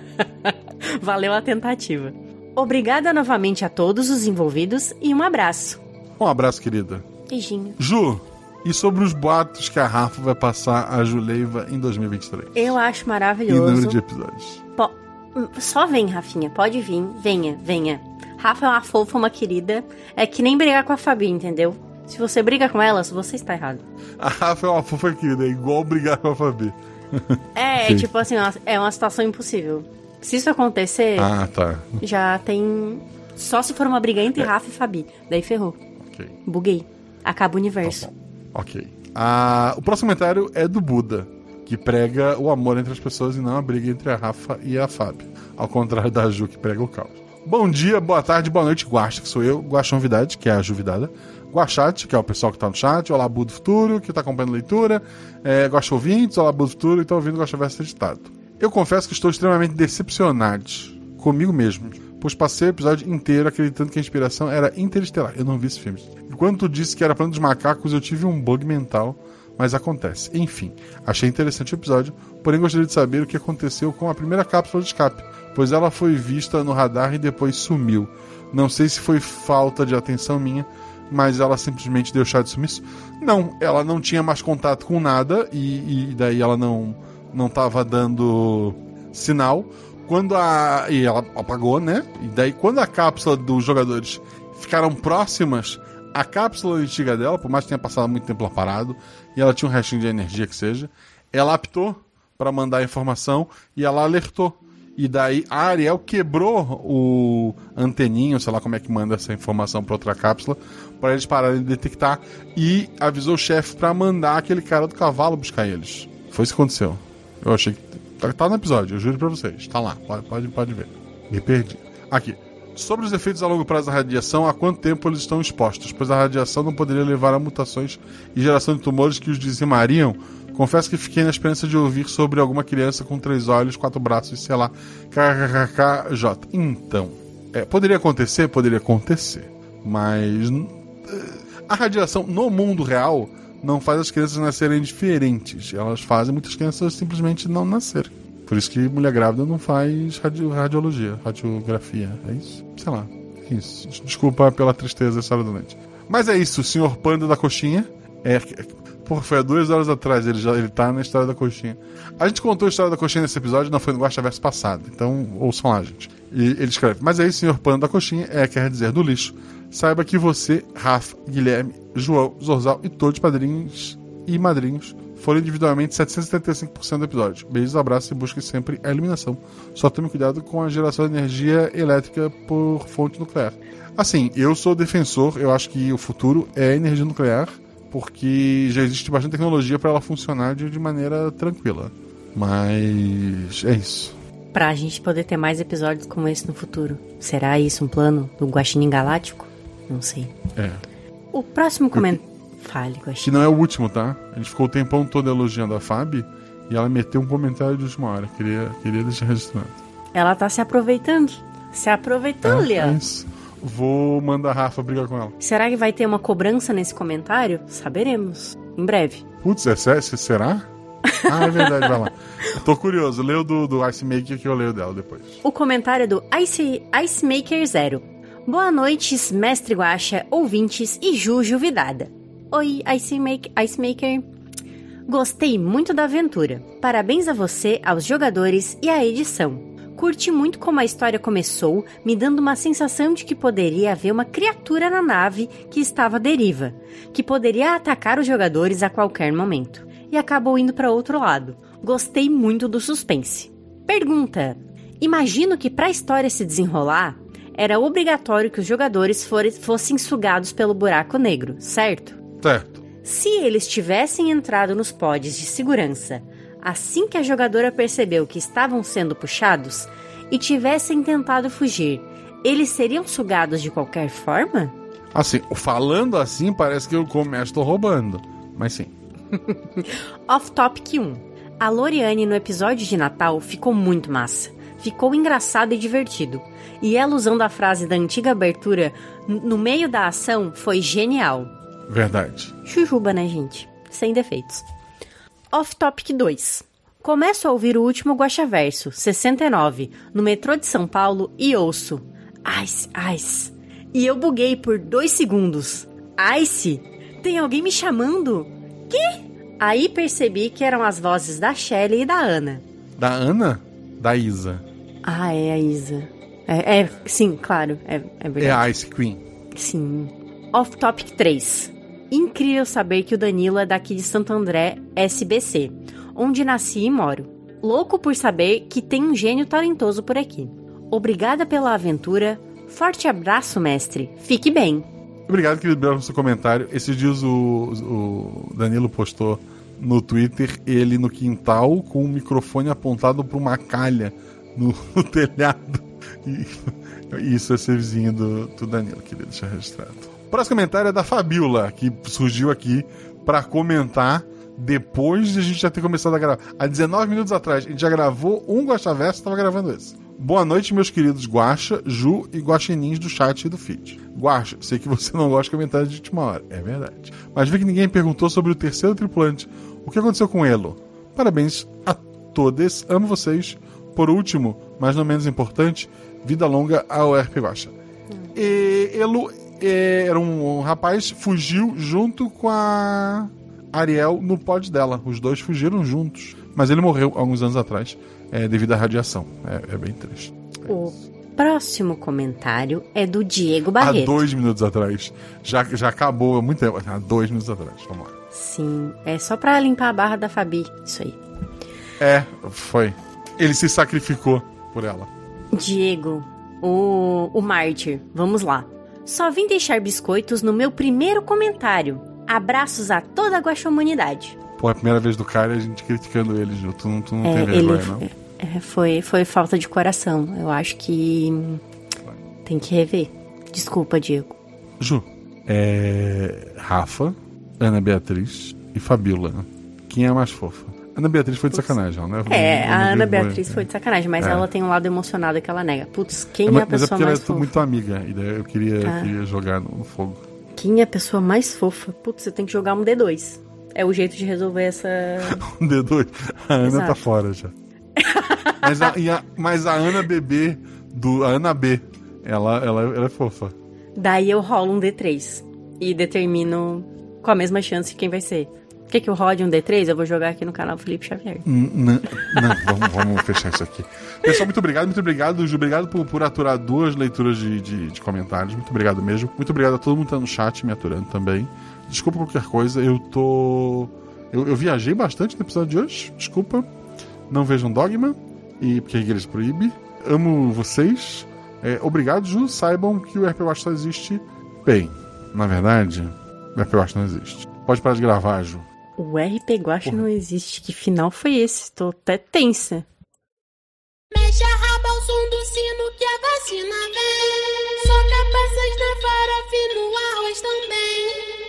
<laughs>
Valeu a tentativa. Obrigada novamente a todos os envolvidos e um abraço.
Um abraço, querida.
Beijinho.
Ju, e sobre os boatos que a Rafa vai passar a Juleiva em 2023?
Eu acho
E
maravilhoso.
número de episódios?
Po- Só vem, Rafinha. Pode vir. Venha, venha. Rafa é uma fofa, uma querida. É que nem brigar com a Fabi, entendeu? Se você briga com ela, você está errado.
A Rafa é uma fofa querida, é igual brigar com a Fabi. <laughs>
É,
Sim.
tipo assim, é uma situação impossível. Se isso acontecer,
Ah, tá.
já tem. Só se for uma briga entre Rafa e Fabi. Daí ferrou.
Ok.
Buguei. Acaba o universo.
Ok. Ah, o próximo comentário é do Buda, que prega o amor entre as pessoas e não a briga entre a Rafa e a Fábio. Ao contrário da Ju, que prega o caos. Bom dia, boa tarde, boa noite, Guaxa, que sou eu, Guaxa Novidade, que é a Juvidada. Guaxate, que é o pessoal que tá no chat, Olá Budo Futuro, que tá acompanhando a leitura. É, Guaxa Ouvintes, Olá Budo Futuro, que tá ouvindo o Guaxa Verso editado. Eu confesso que estou extremamente decepcionado comigo mesmo, pois passei o episódio inteiro acreditando que a inspiração era interestelar. Eu não vi esse filme. E quando tu disse que era plano dos macacos, eu tive um bug mental, mas acontece. Enfim, achei interessante o episódio, porém gostaria de saber o que aconteceu com a primeira cápsula de escape, pois ela foi vista no radar e depois sumiu. Não sei se foi falta de atenção minha, mas ela simplesmente deu chá de sumiço. Não, ela não tinha mais contato com nada e, e daí ela não não estava dando sinal. Quando a e ela apagou, né? E daí quando a cápsula dos jogadores ficaram próximas à cápsula antiga dela, por mais que tenha passado muito tempo lá parado e ela tinha um restinho de energia que seja, ela apitou para mandar a informação e ela alertou. E daí a Ariel quebrou o anteninho, sei lá como é que manda essa informação para outra cápsula, para eles pararem de detectar e avisou o chefe para mandar aquele cara do cavalo buscar eles. Foi isso que aconteceu. Eu achei que tá, tá no episódio, eu juro para vocês. Tá lá, pode, pode, pode ver. Me perdi. Aqui. Sobre os efeitos a longo prazo da radiação, há quanto tempo eles estão expostos? Pois a radiação não poderia levar a mutações e geração de tumores que os dizimariam. Confesso que fiquei na esperança de ouvir sobre alguma criança com três olhos, quatro braços, sei lá. KKKJ. Então, é, poderia acontecer? Poderia acontecer. Mas n- a radiação no mundo real não faz as crianças nascerem diferentes. Elas fazem muitas crianças simplesmente não nascerem. Por isso que mulher grávida não faz radio- radiologia, radiografia. É isso? Sei lá. É isso. Desculpa pela tristeza essa hora da noite. Mas é isso, o senhor Panda da Coxinha. É, porra, foi há duas horas atrás, ele já ele tá na história da coxinha. A gente contou a história da coxinha nesse episódio, não foi no Guaxa Verso passado. Então, ouçam lá, gente. E ele escreve: Mas aí, senhor Panda da Coxinha, é, quer dizer, do lixo. Saiba que você, Rafa, Guilherme, João, Zorzal e todos os padrinhos e madrinhos foram individualmente 775% do episódio. Beijos, abraços e busque sempre a eliminação. Só tome cuidado com a geração de energia elétrica por fonte nuclear. Assim, eu sou defensor, eu acho que o futuro é energia nuclear, porque já existe bastante tecnologia para ela funcionar de, de maneira tranquila. Mas é isso.
Pra gente poder ter mais episódios como esse no futuro. Será isso um plano do Guaxinim Galáctico? Não sei.
É.
O próximo comentário. Fale,
Que
Guaxinim.
não é o último, tá? A gente ficou o tempão todo elogiando a Fábio e ela meteu um comentário de última hora. Queria, queria deixar registrado.
Ela tá se aproveitando. Se aproveitando,
É, é
Leandro.
isso. Vou mandar a Rafa brigar com ela.
Será que vai ter uma cobrança nesse comentário? Saberemos. Em breve.
Putz, é sério? Será? <laughs> Ah, é verdade, vai lá. Eu tô curioso. Leu do, do Ice Maker que eu leio dela depois.
O comentário é do Ice, Ice Maker Zero. Boa noite, mestre Guaxa, ouvintes e Juju Vidada. Oi, Ice, Make, Ice Maker. Gostei muito da aventura. Parabéns a você, aos jogadores e à edição. Curti muito como a história começou, me dando uma sensação de que poderia haver uma criatura na nave que estava à deriva, que poderia atacar os jogadores a qualquer momento. E acabou indo para outro lado. Gostei muito do suspense. Pergunta: Imagino que para a história se desenrolar, era obrigatório que os jogadores fossem sugados pelo buraco negro, certo?
Certo.
Se eles tivessem entrado nos pods de segurança assim que a jogadora percebeu que estavam sendo puxados e tivessem tentado fugir, eles seriam sugados de qualquer forma?
Assim, falando assim, parece que eu começo tô roubando. Mas sim. <laughs>
Off Topic 1. A Loriane no episódio de Natal ficou muito massa. Ficou engraçado e divertido. E ela usando a frase da antiga abertura no meio da ação foi genial.
Verdade.
Chujuba, né, gente? Sem defeitos. Off Topic 2. Começo a ouvir o último Guaxaverso, 69, no metrô de São Paulo e ouço. Ice, ice. E eu buguei por dois segundos. Ice? Tem alguém me chamando? Que? Aí percebi que eram as vozes da Shelley e da Ana.
Da Ana? Da Isa.
Ah, é a Isa. É, é sim, claro, é, é
É
verdade.
a Ice Queen.
Sim. Off Topic 3. Incrível saber que o Danilo é daqui de Santo André, SBC, onde nasci e moro. Louco por saber que tem um gênio talentoso por aqui. Obrigada pela aventura. Forte abraço, mestre. Fique bem.
Obrigado, querido, pelo seu comentário. Esses dias o, o Danilo postou no Twitter ele no quintal com o microfone apontado para uma calha <laughs> no, telhado. E, <laughs> isso é ser vizinho do, do Danilo, queria deixar registrado. Próximo comentário é da Fabiola, que surgiu aqui para comentar depois de a gente já ter começado a gravar. Há 19 minutos atrás, a gente já gravou um Guaxa Verso, estava gravando esse. Boa noite, meus queridos Guaxa, Ju e Guaxinins do chat e do feed. Guaxa, sei que você não gosta de comentários de última hora, é verdade. Mas vi que ninguém perguntou sobre o terceiro tripulante. O que aconteceu com ele? Parabéns a todos, amo vocês. Por último, mas não menos importante, vida longa ao RP Guaxa. E Elo é, era um, um rapaz, fugiu junto com a Ariel no pod dela. Os dois fugiram juntos. Mas ele morreu alguns anos atrás é, devido à radiação. É, é bem triste.
O próximo comentário é do Diego
Há
Barreto.
dois minutos atrás. Já, já acabou há muito tempo. Há dois minutos atrás. Vamos lá.
Sim, é só pra limpar a barra da Fabi. Isso aí.
É, foi. Ele se sacrificou por ela.
Diego, o, o mártir, vamos lá. Só vim deixar biscoitos no meu primeiro comentário. Abraços a toda a guaxomunidade.
Pô, é a primeira vez do cara a gente criticando ele, Ju. Tu não, tu não
É,
tem
ele
vergonha, não?
é, foi, foi falta de coração. Eu acho que tem que rever. Desculpa, Diego.
Ju, é. Rafa, Ana Beatriz e Fabiola. Quem é a mais fofa? Ana Beatriz foi de sacanagem, ela, né?
É,
Não-
a
não
Ana Beatriz foi de sacanagem, mas
É.
ela tem um lado emocionado que ela nega. Putz, quem
É,
é,
mas
a
mas é
pessoa
porque ela
mais
é
fofa?
muito amiga, e daí eu queria,
Tá.
queria jogar no fogo.
Quem é a pessoa mais fofa? Putz, você tem que jogar um D2. É o jeito de resolver essa. <laughs>
Um D2. A Ana
Exato.
tá fora já. mas, a, a- mas a Ana bebê, do, a Ana B, ela, ela, ela é fofa.
Daí eu rolo um D3 e determino com a mesma chance quem vai ser. Quer que eu rode um D3? Eu vou jogar aqui no canal Felipe Xavier.
Não, não vamos, vamos fechar isso aqui. Pessoal, muito obrigado, muito obrigado. Obrigado por, por aturar duas leituras de, de, de comentários. Muito obrigado mesmo. Muito obrigado a todo mundo que tá no chat me aturando também. Desculpa qualquer coisa, eu tô. Eu, eu viajei bastante no episódio de hoje. Desculpa. Não vejam Dogma. E porque a igreja proíbe. Amo vocês. É, obrigado, Ju. Saibam que o RP Watch só existe. Bem, na verdade, o RP Watch não existe. Pode parar de gravar, Ju.
O RP Guache não existe. Que final foi esse? Tô até tensa.
Mexe a raba ao som do sino que a vacina vem. Soca peças na farofa e no arroz também.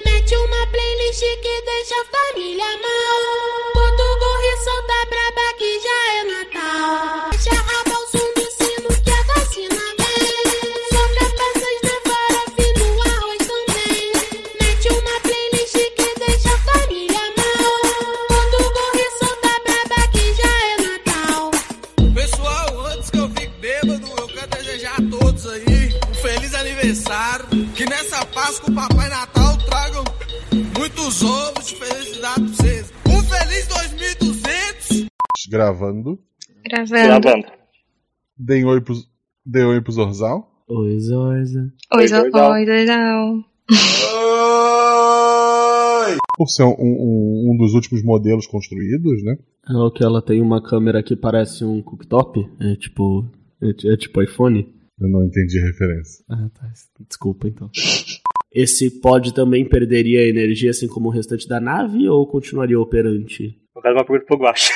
Mete uma playlist que deixa a família mal. Bota o gorro e solta braba que já é Natal.
Pra vocês. Um feliz 2200!
Gravando.
Gravando.
Deem oi pro, dê oi pro Zorzal.
Oi, Zorza.
Oi, Zo- oi, legal.
Por ser um, um- um dos últimos modelos construídos, né?
É o que ela tem uma câmera que parece um cooktop? É tipo. É, é tipo iPhone?
Eu não entendi a referência.
Ah, tá. Desculpa então. <laughs> Esse pod também perderia energia assim como o restante da nave ou continuaria operante?
No caso, uma pergunta pro Guache.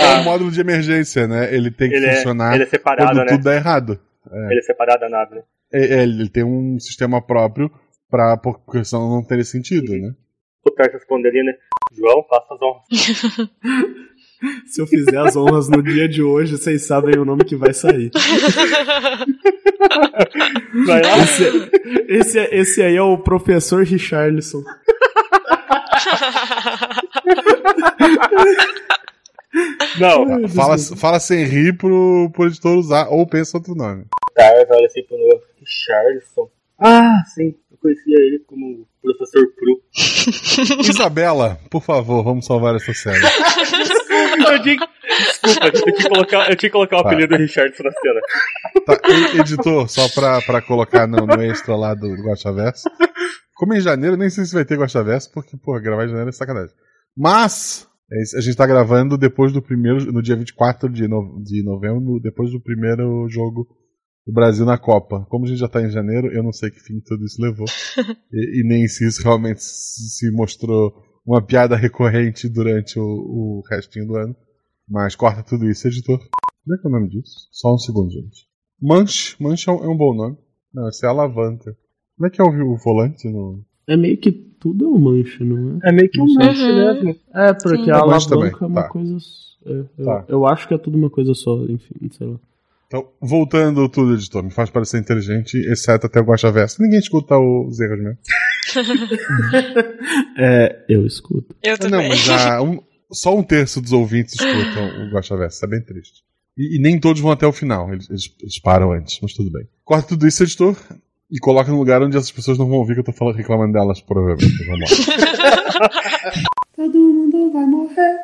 É um módulo de emergência, né? Ele tem que
Ele é-
funcionar
ele é separado,
quando
né?
tudo dá errado. É.
Ele é separado da nave, né?
É, é, ele tem um sistema próprio pra, porque senão não teria sentido, né?
O Tarso responderia, né? João, faça as honras. <laughs> <laughs>
Se eu fizer as honras no dia de hoje, vocês sabem o nome que vai sair.
Vai lá.
Esse, esse, esse aí é o professor Richarlison.
Não,
Fala, fala sem rir pro, pro editor usar, ou pensa outro nome.
Tars olha assim pro Noah. Richardson. Ah, sim. Eu conhecia ele como professor Pro. <laughs>
Isabela, por favor, vamos salvar essa série. <laughs>
Eu tinha que- Desculpa, eu tinha que colocar, eu tinha que colocar o
Tá.
apelido do Richardson na cena.
Tá, editor, só pra, pra colocar no, no extra lá do, Guaxaverso. Como em janeiro, nem sei se vai ter Guaxaverso, porque, porra, gravar em janeiro é sacanagem. Mas, é a gente tá gravando depois do primeiro, no dia 24 de, no, de novembro, depois do primeiro jogo do Brasil na Copa. Como a gente já tá em janeiro, eu não sei que fim tudo isso levou. e, e nem se isso realmente se mostrou uma piada recorrente durante o, o restinho do ano. Mas corta tudo isso, editor. Como é que é o nome disso? Só um segundo, gente. Manche. Manche é um, é um bom nome. Não, esse é alavanca. Como é que é o, o volante no.
É meio que tudo é um manche, não é?
É meio que um manche mesmo.
É, porque
Sim.
a
É
alavanca
também,
é uma
tá.
coisa. é, eu,
Tá.
eu acho que é tudo uma coisa só, enfim, sei lá.
Então, voltando tudo, editor, me faz parecer inteligente, exceto até o Guaxa Verso. Ninguém escuta os erros, né? <laughs>
É, eu escuto.
Eu
Ah, Não, mas já um- só um terço dos ouvintes escutam o Guaxa Verso. Isso é bem triste. E, e nem todos vão até o final. Eles, eles- eles param antes, mas tudo bem. Corta tudo isso, editor, e coloca no lugar onde essas pessoas não vão ouvir que eu tô falando, reclamando delas, provavelmente. Vamos lá. <laughs>
Todo mundo vai morrer.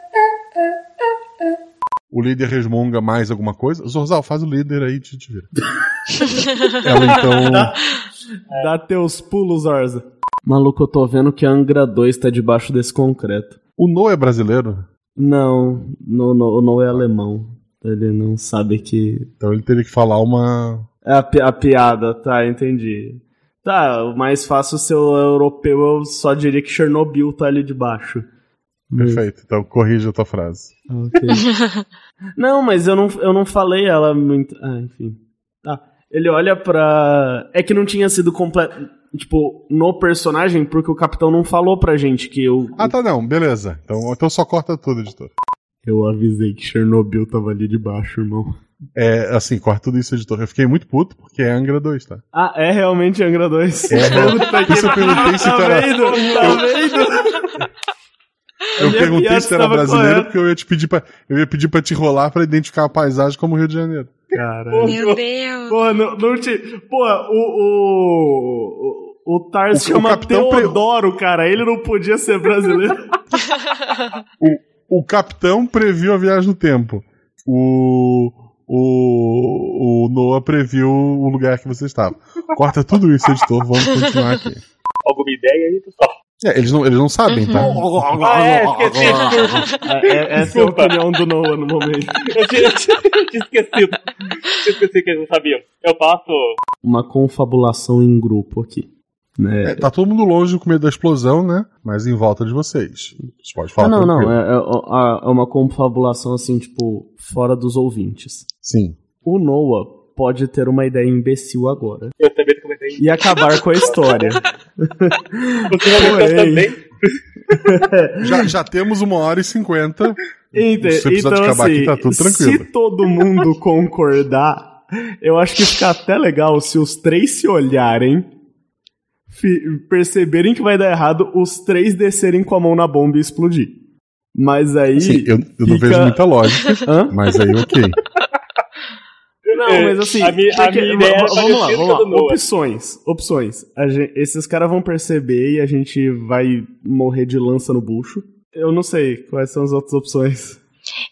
O líder resmunga mais alguma coisa? Zorzal, faz o líder aí, te, te vira. <laughs> Ela então.
Dá, dá teus pulos, Orza. Maluco, eu tô vendo que a Angra 2 tá debaixo desse concreto.
O No é brasileiro?
Não, no, no, o No é alemão. Ele não sabe que.
Então ele teria que falar uma.
É a, pi- a piada, tá, entendi. Tá, o mais fácil ser o europeu, eu só diria que Chernobyl tá ali debaixo.
Perfeito, então corrija a tua frase.
Ok. <laughs> não, mas eu não, eu não falei ela muito. Ah, enfim. Tá. Ele olha pra. É que não tinha sido completo. Tipo, no personagem, porque o capitão não falou pra gente que eu.
Ah, tá, não, beleza. Então, então só corta tudo, editor.
Eu avisei que Chernobyl tava ali debaixo, irmão.
É, assim, corta tudo isso, editor. Eu fiquei muito puto porque é Angra 2, tá?
Ah, é realmente Angra 2.
É, real- <laughs>
Puta
isso eu perguntei se
tá
era-
vendo? Tá vendo?
Eu perguntei se tu era brasileiro
correta.
porque eu ia te pedir pra, eu ia pedir pra te rolar pra identificar a paisagem como Rio de Janeiro.
Caralho.
Meu Deus.
Porra, não, não te. Porra, o. O, o, o Tar se
O-
chama
capitão pre-
Teodoro, cara. Ele não podia ser brasileiro. <laughs>
O, o capitão previu a viagem no tempo. O, o, o Noah previu o lugar que você estava. Corta tudo isso, editor. Vamos continuar aqui.
Alguma ideia aí, pessoal?
É, eles não, eles não sabem, tá?
Ah, é, esqueci.
É, é- essa é a opinião do Noah no momento. <laughs>
Eu tinha, esquecido. Eu esqueci que eles não sabiam. Eu passo.
Uma confabulação em grupo aqui. Né?
É, tá todo mundo longe com medo da explosão, né? Mas em volta de vocês. Você pode falar
Ah, não, não. É, é- é uma confabulação assim, tipo, fora dos ouvintes.
Sim.
O Noah pode ter uma ideia imbecil agora.
Eu também comentei isso.
E acabar com a <laughs> história. Porém.
também? <laughs>
Já, já temos uma hora e cinquenta.
Então,
acabar
assim,
aqui, tá tudo tranquilo.
se todo mundo concordar, eu acho que fica até legal se os três se olharem, perceberem que vai dar errado, os três descerem com a mão na bomba e explodir. Mas aí.
Sim, eu, eu não
fica-
vejo muita lógica.
Hã?
Mas aí, ok.
Não,
É,
mas assim.
a minha- a
porque-
minha ideia
va-
era
va- vamos lá, vamos lá. Opções. Opções. A gen- esses caras vão perceber e a gente vai morrer de lança no bucho. Eu não sei quais são as outras opções.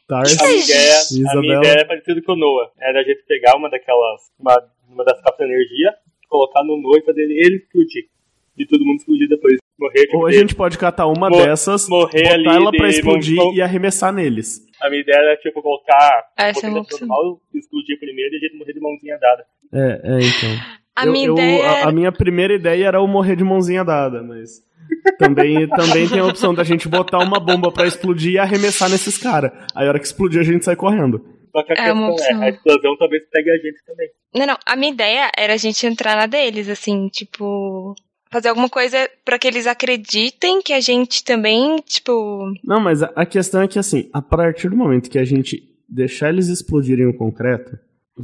Tars,
A minha, ideia, a minha ideia é parecida com o Noah. Era a gente pegar uma daquelas. Uma, uma das capas de energia, colocar no Noah e fazer ele explodir. E todo mundo explodir depois. Morrer tipo,
Ou a
dele.
gente pode catar uma
Mo-
dessas,
morrer
botar
ali
ela pra
de-
explodir
vamos-
e arremessar neles.
A minha ideia era, tipo, colocar
Essa é uma opção.
normal, explodir primeiro e a gente morrer de mãozinha dada.
É, é, então. <laughs>
A
Eu-
minha
eu-
ideia
a, a minha primeira ideia era eu morrer de mãozinha dada, mas. Também, <laughs> também tem a opção da gente botar uma bomba pra explodir e arremessar nesses caras. Aí a hora que explodir a gente sai correndo.
Só que a
É uma
questão é,
opção.
a explosão talvez pegue a gente também.
Não, não. A minha ideia era a gente entrar na deles, assim, tipo. Fazer alguma coisa pra que eles acreditem que a gente também, tipo.
Não, mas a, a questão é que assim, a partir do momento que a gente deixar eles explodirem o concreto,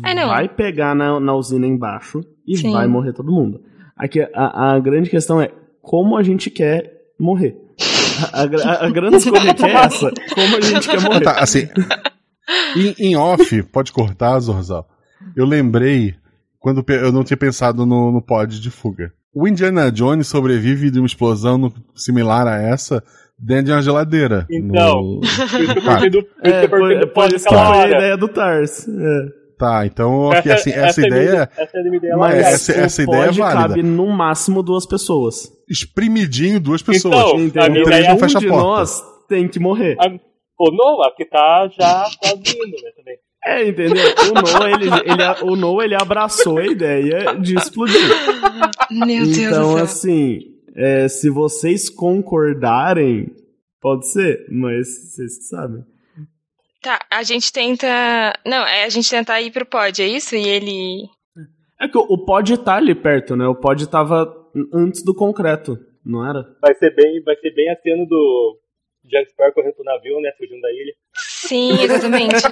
É, não.
vai pegar na, na usina embaixo e
Sim.
vai morrer todo mundo. Aqui, a, a grande questão é como a gente quer morrer. A, a- a grande escolha é essa. Como a gente quer morrer.
Tá, assim. Em, em off, pode cortar, Zorzal. Eu lembrei quando eu não tinha pensado no, no pod de fuga. O Indiana Jones sobrevive de uma explosão no- similar a essa dentro de uma geladeira.
Então,
no- Ah,
do, isso que
É,
eu perguntei
por,
do
por
pod
isso que
aquela
foi a ideia do Tars. É.
Tá, então aqui, assim, essa,
é a minha-
ideia
essa é a minha ideia
Mas
essa- essa ideia é válida.
cabe no máximo duas pessoas.
espremidinho duas pessoas.
Então, a
Entendeu?
minha
O
ideia
três
é
não
um
fecha a
de
porta.
nós tem que morrer.
A- O Noah, que tá já quase indo, né, também.
É, entendeu? O Noah, ele, ele, o Noah, ele abraçou a ideia de explodir.
Meu Deus
então,
do céu.
assim, é, se vocês concordarem, pode ser, mas vocês que sabem.
Tá, a gente tenta. Não, é a gente tentar ir pro pod, é isso? E ele.
É que o, o pod tá ali perto, né? O pod tava antes do concreto, não era?
Vai ser bem, vai ser bem a cena do Jack Sparrow correndo pro navio, né, fugindo da ilha.
Sim, exatamente. <laughs>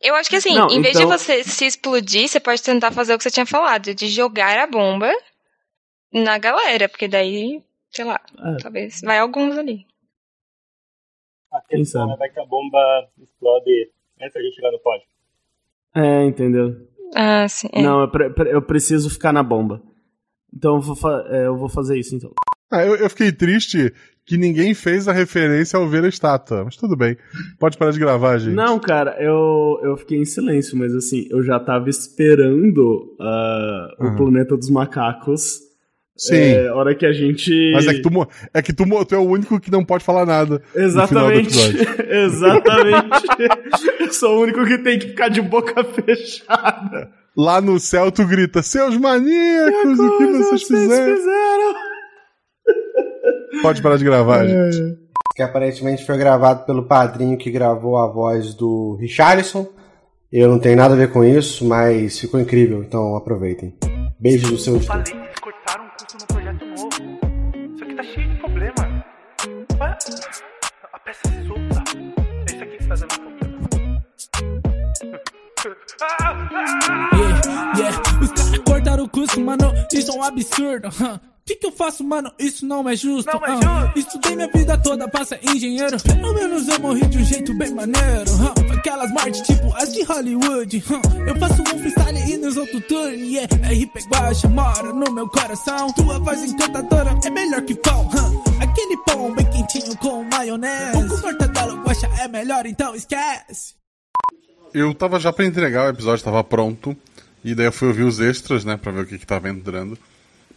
Eu acho que assim,
Não,
em vez
então-
de você se explodir, você pode tentar fazer o que você tinha falado, de jogar a bomba na galera, porque daí, sei lá,
É.
talvez vai alguns ali.
A
Quem
questão
sabe?
vai que a bomba explode antes da gente chegar no pódio.
É, entendeu?
Ah, sim. é.
Não, eu, pre- eu preciso ficar na bomba. Então eu vou, fa- é, eu vou fazer isso, então.
Ah, eu, eu fiquei triste que ninguém fez a referência ao ver a estátua. Mas tudo bem. Pode parar de gravar, gente.
Não, cara, eu, eu fiquei em silêncio, mas assim, eu já tava esperando o
Uhum.
Planeta dos Macacos.
Sim.
É, hora que a gente.
Mas é que, tu, é que tu, tu é o único que não pode falar nada.
Exatamente. <laughs> Exatamente. eu sou o único que tem que ficar de boca fechada.
Lá no céu tu grita, seus maníacos, o que vocês fizeram?
fizeram?
Pode parar de gravar, gente.
Que aparentemente foi gravado pelo padrinho que gravou a voz do Richarlison. Eu não tenho nada a ver com isso, mas ficou incrível, então aproveitem. Beijos do seu editor.
Eles cortaram um curso no projeto novo. Isso aqui tá cheio de problema. A peça se solta. É isso aqui que tá dando problema. <laughs>
Yeah, yeah. Os caras cortaram o curso, mano, isso é um absurdo. O que, que eu faço, mano? Isso não é justo.
Não é
ah.
justo.
Estudei minha vida toda pra ser engenheiro. Pelo menos eu morri de um jeito bem maneiro. ah. Aquelas mortes tipo as de Hollywood. ah. Eu faço um freestyle e nos outros turnos. Yeah. RP Guacha mora no meu coração. Tua voz encantadora é melhor que pão. ah. Aquele pão bem quentinho com maionese. O com mortadela guacha é melhor, então esquece.
Eu tava já pra entregar, o episódio tava pronto. E daí eu fui ouvir os extras, né, pra ver o que que tava entrando.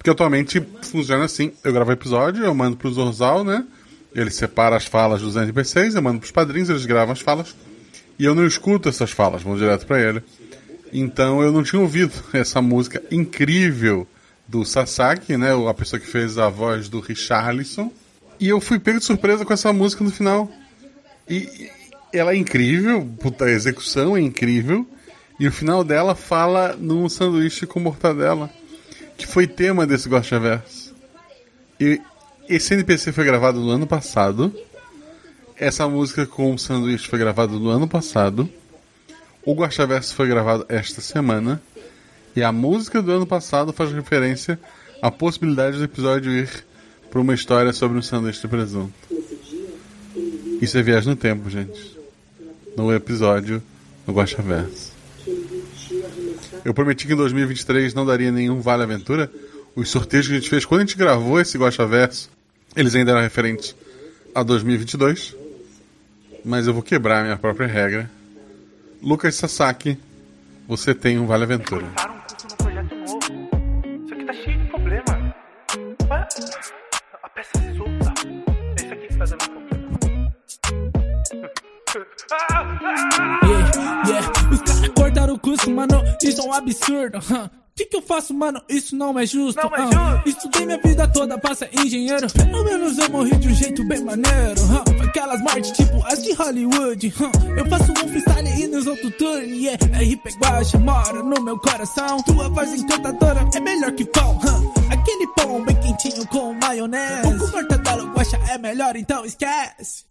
Porque atualmente funciona assim: eu gravo episódio, eu mando pro Zorzal, né? Ele separa as falas dos NPCs, eu mando pros padrinhos, eles gravam as falas. E eu não escuto essas falas, vão direto pra ele. Então eu não tinha ouvido <laughs> essa música incrível do Sasaki, né? A pessoa que fez a voz do Richarlison. E eu fui pego de surpresa com essa música no final. E ela é incrível, puta, a execução é incrível. E o final dela fala num sanduíche com mortadela, que foi tema desse Gosha Verso. E esse NPC foi gravado no ano passado. Essa música com o sanduíche foi gravada no ano passado. O Gosha Verso foi gravado esta semana. E a música do ano passado faz referência à possibilidade do episódio ir para uma história sobre um sanduíche de presunto. Isso é viagem no tempo, gente. No episódio do Guaxa Verso. Eu prometi que em 2023 não daria nenhum Vale Aventura. Os sorteios que a gente fez quando a gente gravou esse Guaxa Verso, eles ainda eram referentes a 2022. Mas eu vou quebrar a minha própria regra. Lucas Sasaki, você tem um Vale Aventura.
Yeah, yeah. Os caras cortaram o curso, mano, isso é um absurdo. <laughs> O que, que eu faço, mano? Isso não é justo.
Não é
ah. Estudei minha vida toda pra ser engenheiro. Pelo menos eu morri de um jeito bem maneiro. ah. Aquelas mortes tipo as de Hollywood. ah. Eu faço um freestyle e nos outros turnos. Yeah. RP Guacha mora no meu coração. Tua voz encantadora é melhor que pão. Aquele pão bem quentinho com maionese. O com mortadela guacha é melhor, então esquece.